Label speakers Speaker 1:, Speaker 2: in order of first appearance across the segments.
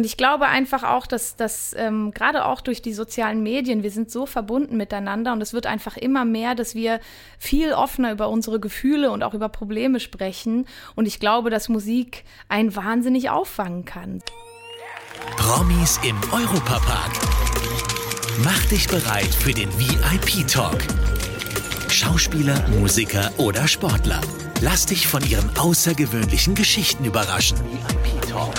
Speaker 1: Und ich glaube einfach auch, dass, dass ähm, gerade auch durch die sozialen Medien, wir sind so verbunden miteinander und es wird einfach immer mehr, dass wir viel offener über unsere Gefühle und auch über Probleme sprechen. Und ich glaube, dass Musik einen wahnsinnig auffangen kann.
Speaker 2: Promis im Europapark. Mach dich bereit für den VIP-Talk. Schauspieler, Musiker oder Sportler. Lass dich von ihren außergewöhnlichen Geschichten überraschen. VIP-Talk.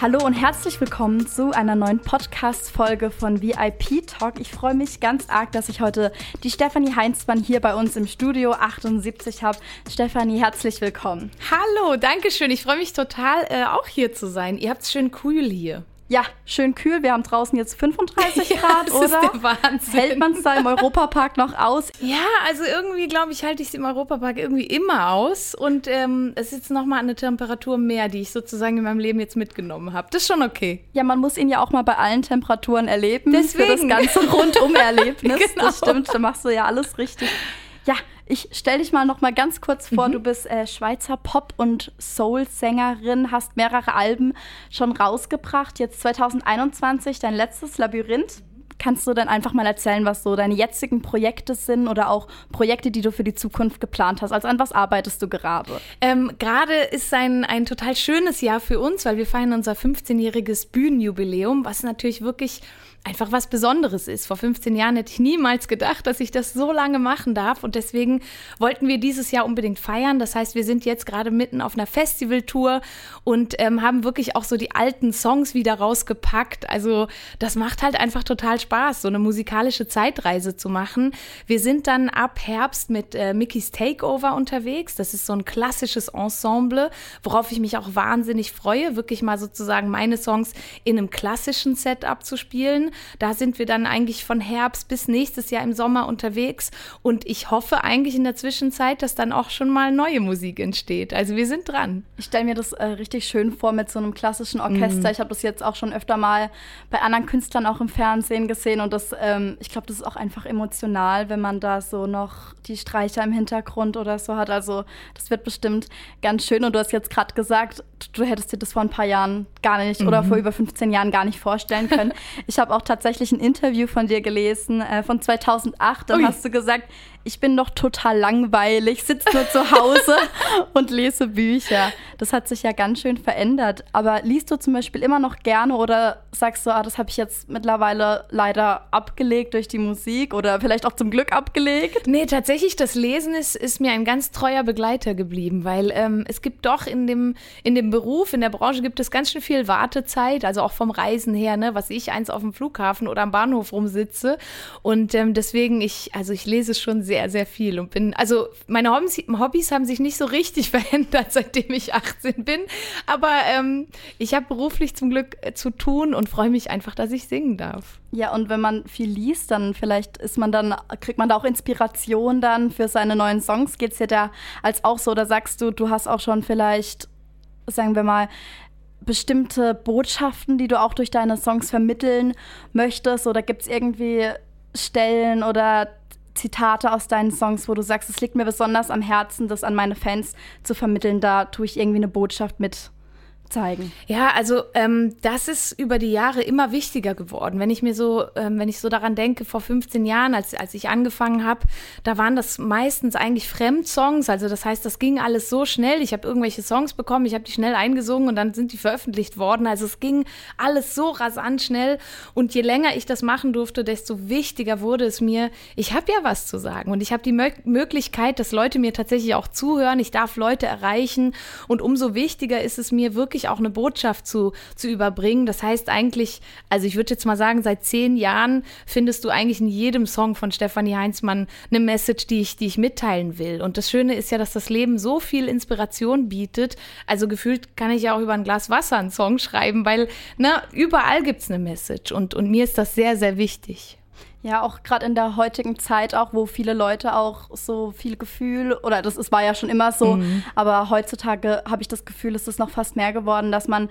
Speaker 3: Hallo und herzlich willkommen zu einer neuen Podcast-Folge von VIP Talk. Ich freue mich ganz arg, dass ich heute die Stefanie Heinzmann hier bei uns im Studio 78 habe. Stefanie, herzlich willkommen.
Speaker 1: Hallo, danke schön. Ich freue mich total, äh, auch hier zu sein. Ihr habt es schön cool hier.
Speaker 3: Ja, schön kühl. Wir haben draußen jetzt 35 Grad,
Speaker 1: ja,
Speaker 3: oder?
Speaker 1: Ist der Wahnsinn.
Speaker 3: Hält man es da im Europapark noch aus?
Speaker 1: Ja, also irgendwie, glaube ich, halte ich es im Europapark irgendwie immer aus. Und ähm, es ist jetzt nochmal eine Temperatur mehr, die ich sozusagen in meinem Leben jetzt mitgenommen habe. Das ist schon okay.
Speaker 3: Ja, man muss ihn ja auch mal bei allen Temperaturen erleben.
Speaker 1: Deswegen.
Speaker 3: Für das ganze Rundum-Erlebnis.
Speaker 1: genau.
Speaker 3: Das stimmt, da machst du ja alles richtig. Ja, ich stelle dich mal noch mal ganz kurz vor. Mhm. Du bist äh, Schweizer Pop- und Soul-Sängerin, hast mehrere Alben schon rausgebracht. Jetzt 2021 dein letztes Labyrinth. Kannst du dann einfach mal erzählen, was so deine jetzigen Projekte sind oder auch Projekte, die du für die Zukunft geplant hast? Also an was arbeitest du gerade?
Speaker 1: Ähm, gerade ist ein, ein total schönes Jahr für uns, weil wir feiern unser 15-jähriges Bühnenjubiläum, was natürlich wirklich einfach was Besonderes ist. Vor 15 Jahren hätte ich niemals gedacht, dass ich das so lange machen darf. Und deswegen wollten wir dieses Jahr unbedingt feiern. Das heißt, wir sind jetzt gerade mitten auf einer Festivaltour und ähm, haben wirklich auch so die alten Songs wieder rausgepackt. Also das macht halt einfach total Spaß, so eine musikalische Zeitreise zu machen. Wir sind dann ab Herbst mit äh, Mickey's Takeover unterwegs. Das ist so ein klassisches Ensemble, worauf ich mich auch wahnsinnig freue, wirklich mal sozusagen meine Songs in einem klassischen Setup zu spielen. Da sind wir dann eigentlich von Herbst bis nächstes Jahr im Sommer unterwegs. Und ich hoffe eigentlich in der Zwischenzeit, dass dann auch schon mal neue Musik entsteht. Also wir sind dran.
Speaker 3: Ich stelle mir das äh, richtig schön vor mit so einem klassischen Orchester. Mm. Ich habe das jetzt auch schon öfter mal bei anderen Künstlern auch im Fernsehen gesehen. Und das, ähm, ich glaube, das ist auch einfach emotional, wenn man da so noch die Streicher im Hintergrund oder so hat. Also das wird bestimmt ganz schön. Und du hast jetzt gerade gesagt, du hättest dir das vor ein paar Jahren gar nicht mhm. oder vor über 15 Jahren gar nicht vorstellen können. Ich habe auch tatsächlich ein Interview von dir gelesen, äh, von 2008. Dann Ui. hast du gesagt, ich bin doch total langweilig, sitze nur zu Hause und lese Bücher. Das hat sich ja ganz schön verändert. Aber liest du zum Beispiel immer noch gerne oder sagst du, ah, das habe ich jetzt mittlerweile leider abgelegt durch die Musik oder vielleicht auch zum Glück abgelegt?
Speaker 1: Nee, tatsächlich, das Lesen ist, ist mir ein ganz treuer Begleiter geblieben, weil ähm, es gibt doch in dem, in dem Beruf, in der Branche gibt es ganz schön viel Wartezeit, also auch vom Reisen her, ne, was ich eins auf dem Flughafen oder am Bahnhof rumsitze. Und ähm, deswegen, ich, also ich lese schon sehr, sehr viel und bin, also meine Hobbys, Hobbys haben sich nicht so richtig verändert, seitdem ich 18 bin. Aber ähm, ich habe beruflich zum Glück äh, zu tun und freue mich einfach, dass ich singen darf.
Speaker 3: Ja, und wenn man viel liest, dann vielleicht ist man dann, kriegt man da auch Inspiration dann für seine neuen Songs. Geht es dir da als auch so? Oder sagst du, du hast auch schon vielleicht, sagen wir mal, bestimmte Botschaften, die du auch durch deine Songs vermitteln möchtest? Oder gibt es irgendwie Stellen oder Zitate aus deinen Songs, wo du sagst, es liegt mir besonders am Herzen, das an meine Fans zu vermitteln? Da tue ich irgendwie eine Botschaft mit zeigen.
Speaker 1: Ja, also ähm, das ist über die Jahre immer wichtiger geworden. Wenn ich mir so, ähm, wenn ich so daran denke, vor 15 Jahren, als, als ich angefangen habe, da waren das meistens eigentlich Fremdsongs. Also das heißt, das ging alles so schnell. Ich habe irgendwelche Songs bekommen, ich habe die schnell eingesungen und dann sind die veröffentlicht worden. Also es ging alles so rasant schnell. Und je länger ich das machen durfte, desto wichtiger wurde es mir, ich habe ja was zu sagen und ich habe die Mö Möglichkeit, dass Leute mir tatsächlich auch zuhören. Ich darf Leute erreichen und umso wichtiger ist es mir wirklich wirklich auch eine Botschaft zu, zu überbringen. Das heißt eigentlich, also ich würde jetzt mal sagen, seit zehn Jahren findest du eigentlich in jedem Song von Stefanie Heinzmann eine Message, die ich, die ich mitteilen will. Und das Schöne ist ja, dass das Leben so viel Inspiration bietet. Also gefühlt kann ich ja auch über ein Glas Wasser einen Song schreiben, weil ne, überall gibt es eine Message. Und, und mir ist das sehr, sehr wichtig.
Speaker 3: Ja, auch gerade in der heutigen Zeit, auch wo viele Leute auch so viel Gefühl, oder das ist, war ja schon immer so, mhm. aber heutzutage habe ich das Gefühl, es ist noch fast mehr geworden, dass man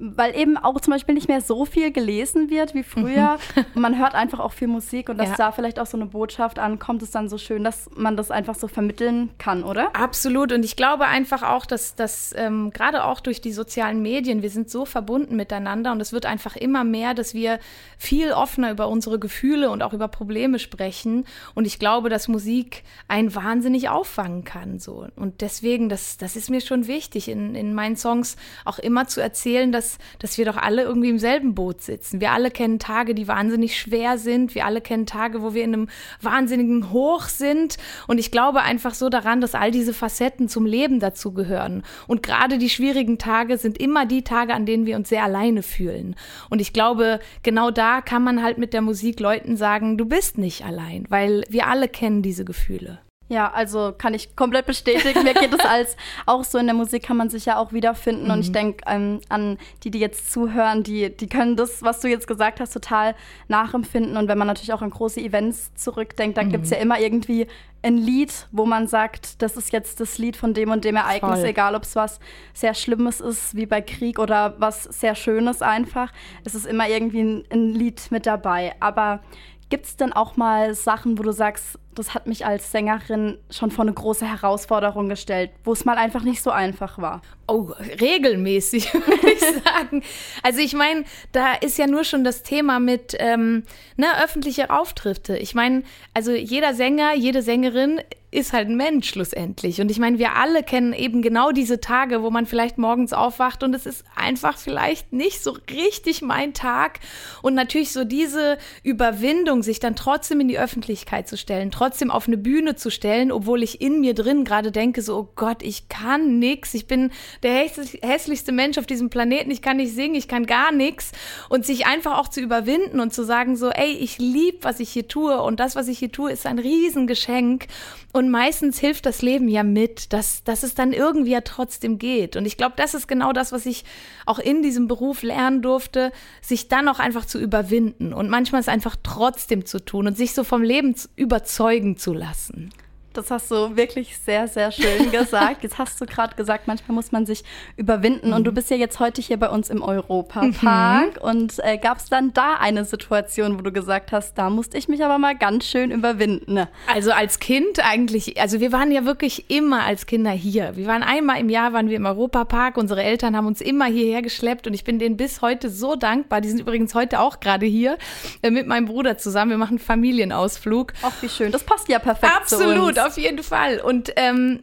Speaker 3: weil eben auch zum Beispiel nicht mehr so viel gelesen wird wie früher. Mhm. man hört einfach auch viel Musik und dass ja. da vielleicht auch so eine Botschaft ankommt, ist dann so schön, dass man das einfach so vermitteln kann, oder?
Speaker 1: Absolut. Und ich glaube einfach auch, dass das ähm, gerade auch durch die sozialen Medien, wir sind so verbunden miteinander und es wird einfach immer mehr, dass wir viel offener über unsere Gefühle und auch über Probleme sprechen. Und ich glaube, dass Musik einen wahnsinnig auffangen kann. So. Und deswegen, das, das ist mir schon wichtig, in, in meinen Songs auch immer zu erzählen, dass, dass wir doch alle irgendwie im selben Boot sitzen. Wir alle kennen Tage, die wahnsinnig schwer sind. Wir alle kennen Tage, wo wir in einem wahnsinnigen Hoch sind. Und ich glaube einfach so daran, dass all diese Facetten zum Leben dazugehören. Und gerade die schwierigen Tage sind immer die Tage, an denen wir uns sehr alleine fühlen. Und ich glaube, genau da kann man halt mit der Musik Leuten sagen, du bist nicht allein, weil wir alle kennen diese Gefühle.
Speaker 3: Ja, also kann ich komplett bestätigen. Mir geht es als auch so in der Musik kann man sich ja auch wiederfinden. Mhm. Und ich mhm. denke ähm, an die, die jetzt zuhören, die, die können das, was du jetzt gesagt hast, total nachempfinden. Und wenn man natürlich auch an große Events zurückdenkt, dann mhm. gibt es ja immer irgendwie ein Lied, wo man sagt, das ist jetzt das Lied von dem und dem Ereignis, Voll. egal ob es was sehr Schlimmes ist, wie bei Krieg oder was sehr Schönes einfach. Es ist immer irgendwie ein, ein Lied mit dabei. Aber Gibt es denn auch mal Sachen, wo du sagst, das hat mich als Sängerin schon vor eine große Herausforderung gestellt, wo es mal einfach nicht so einfach war?
Speaker 1: Oh, regelmäßig, würde ich sagen. Also ich meine, da ist ja nur schon das Thema mit ähm, ne, öffentliche Auftritte. Ich meine, also jeder Sänger, jede Sängerin ist halt ein Mensch schlussendlich. Und ich meine, wir alle kennen eben genau diese Tage, wo man vielleicht morgens aufwacht und es ist einfach vielleicht nicht so richtig mein Tag. Und natürlich so diese Überwindung, sich dann trotzdem in die Öffentlichkeit zu stellen, trotzdem auf eine Bühne zu stellen, obwohl ich in mir drin gerade denke, so, oh Gott, ich kann nix. Ich bin der hässlichste Mensch auf diesem Planeten. Ich kann nicht singen, ich kann gar nichts. Und sich einfach auch zu überwinden und zu sagen, so, ey, ich liebe, was ich hier tue. Und das, was ich hier tue, ist ein Riesengeschenk. Und meistens hilft das Leben ja mit, dass, dass es dann irgendwie ja trotzdem geht. Und ich glaube, das ist genau das, was ich auch in diesem Beruf lernen durfte, sich dann auch einfach zu überwinden und manchmal es einfach trotzdem zu tun und sich so vom Leben überzeugen zu lassen.
Speaker 3: Das hast du wirklich sehr, sehr schön gesagt. Jetzt hast du gerade gesagt, manchmal muss man sich überwinden. Mhm. Und du bist ja jetzt heute hier bei uns im Europapark. Mhm. Und äh, gab es dann da eine Situation, wo du gesagt hast, da musste ich mich aber mal ganz schön überwinden?
Speaker 1: Also als Kind eigentlich, also wir waren ja wirklich immer als Kinder hier. Wir waren einmal im Jahr, waren wir im Europapark. Unsere Eltern haben uns immer hierher geschleppt und ich bin denen bis heute so dankbar. Die sind übrigens heute auch gerade hier äh, mit meinem Bruder zusammen. Wir machen einen Familienausflug.
Speaker 3: Ach, wie schön. Das passt ja perfekt
Speaker 1: Absolut. Auf jeden Fall. Und ähm,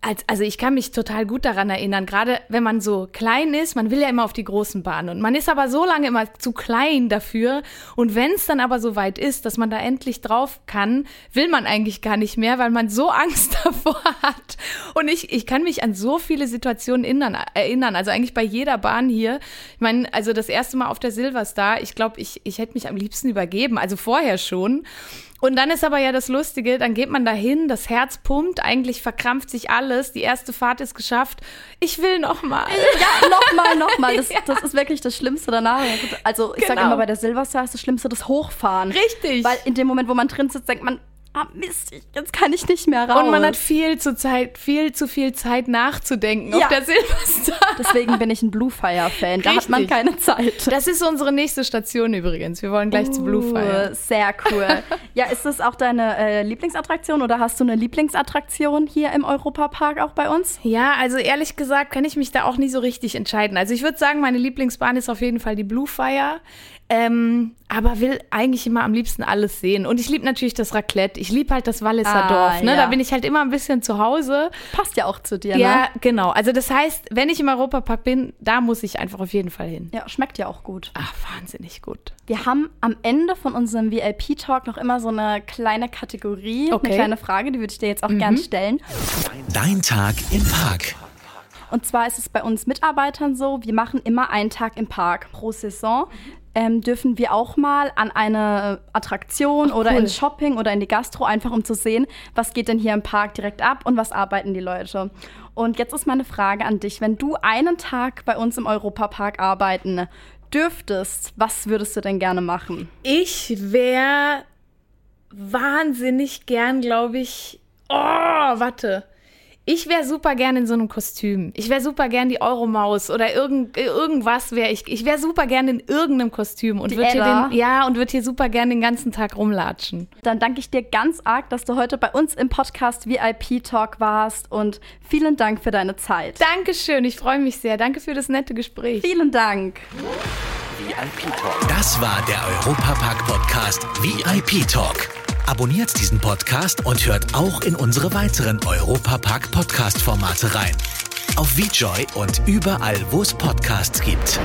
Speaker 1: als, also ich kann mich total gut daran erinnern, gerade wenn man so klein ist, man will ja immer auf die großen Bahnen und man ist aber so lange immer zu klein dafür und wenn es dann aber so weit ist, dass man da endlich drauf kann, will man eigentlich gar nicht mehr, weil man so Angst davor hat. Und ich, ich kann mich an so viele Situationen erinnern, erinnern, also eigentlich bei jeder Bahn hier. Ich meine, also das erste Mal auf der Silverstar, ich glaube, ich, ich hätte mich am liebsten übergeben, also vorher schon. Und dann ist aber ja das Lustige, dann geht man dahin, das Herz pumpt, eigentlich verkrampft sich alles, die erste Fahrt ist geschafft. Ich will noch mal.
Speaker 3: Ja, noch mal, noch mal. Das, ja. das ist wirklich das Schlimmste danach. Also ich genau. sage immer, bei der Silverstar ist das Schlimmste das Hochfahren.
Speaker 1: Richtig.
Speaker 3: Weil in dem Moment, wo man drin sitzt, denkt man, ah Mist, jetzt kann ich nicht mehr raus.
Speaker 1: Und man hat viel zu Zeit, viel zu viel Zeit nachzudenken ja. auf der Silverstar.
Speaker 3: Deswegen bin ich ein Bluefire-Fan. Da hat man keine Zeit.
Speaker 1: Das ist unsere nächste Station übrigens. Wir wollen gleich uh, zu Bluefire.
Speaker 3: Sehr cool. ja, ist das auch deine äh, Lieblingsattraktion oder hast du eine Lieblingsattraktion hier im Europapark auch bei uns?
Speaker 1: Ja, also ehrlich gesagt kann ich mich da auch nie so richtig entscheiden. Also ich würde sagen, meine Lieblingsbahn ist auf jeden Fall die Bluefire. Ähm, aber will eigentlich immer am liebsten alles sehen. Und ich liebe natürlich das Raclette. Ich liebe halt das Walliser ah, Dorf. Ne? Ja. Da bin ich halt immer ein bisschen zu Hause.
Speaker 3: Passt ja auch zu dir,
Speaker 1: ja, ne? Ja, genau. Also das heißt, wenn ich im Europapark bin, da muss ich einfach auf jeden Fall hin.
Speaker 3: Ja, schmeckt ja auch gut.
Speaker 1: Ach, wahnsinnig gut.
Speaker 3: Wir haben am Ende von unserem VIP-Talk noch immer so eine kleine Kategorie, okay. eine kleine Frage, die würde ich dir jetzt auch mhm. gern stellen.
Speaker 2: Dein Tag im Park.
Speaker 3: Und zwar ist es bei uns Mitarbeitern so, wir machen immer einen Tag im Park pro Saison ähm, dürfen wir auch mal an eine Attraktion Ach, oder cool. ins Shopping oder in die Gastro, einfach um zu sehen, was geht denn hier im Park direkt ab und was arbeiten die Leute. Und jetzt ist meine Frage an dich, wenn du einen Tag bei uns im Europapark arbeiten dürftest, was würdest du denn gerne machen?
Speaker 1: Ich wäre wahnsinnig gern, glaube ich, oh, warte Ich wäre super gerne in so einem Kostüm. Ich wäre super gerne die Euromaus oder irgend, irgendwas wäre ich. Ich wäre super gerne in irgendeinem Kostüm und würde hier den, ja und würde hier super gerne den ganzen Tag rumlatschen.
Speaker 3: Dann danke ich dir ganz arg, dass du heute bei uns im Podcast VIP Talk warst und vielen Dank für deine Zeit.
Speaker 1: Dankeschön, ich freue mich sehr. Danke für das nette Gespräch.
Speaker 3: Vielen Dank.
Speaker 2: VIP Talk. Das war der Europapark Podcast VIP Talk. Abonniert diesen Podcast und hört auch in unsere weiteren Europapark Podcast Formate rein. Auf VJoy und überall, wo es Podcasts gibt.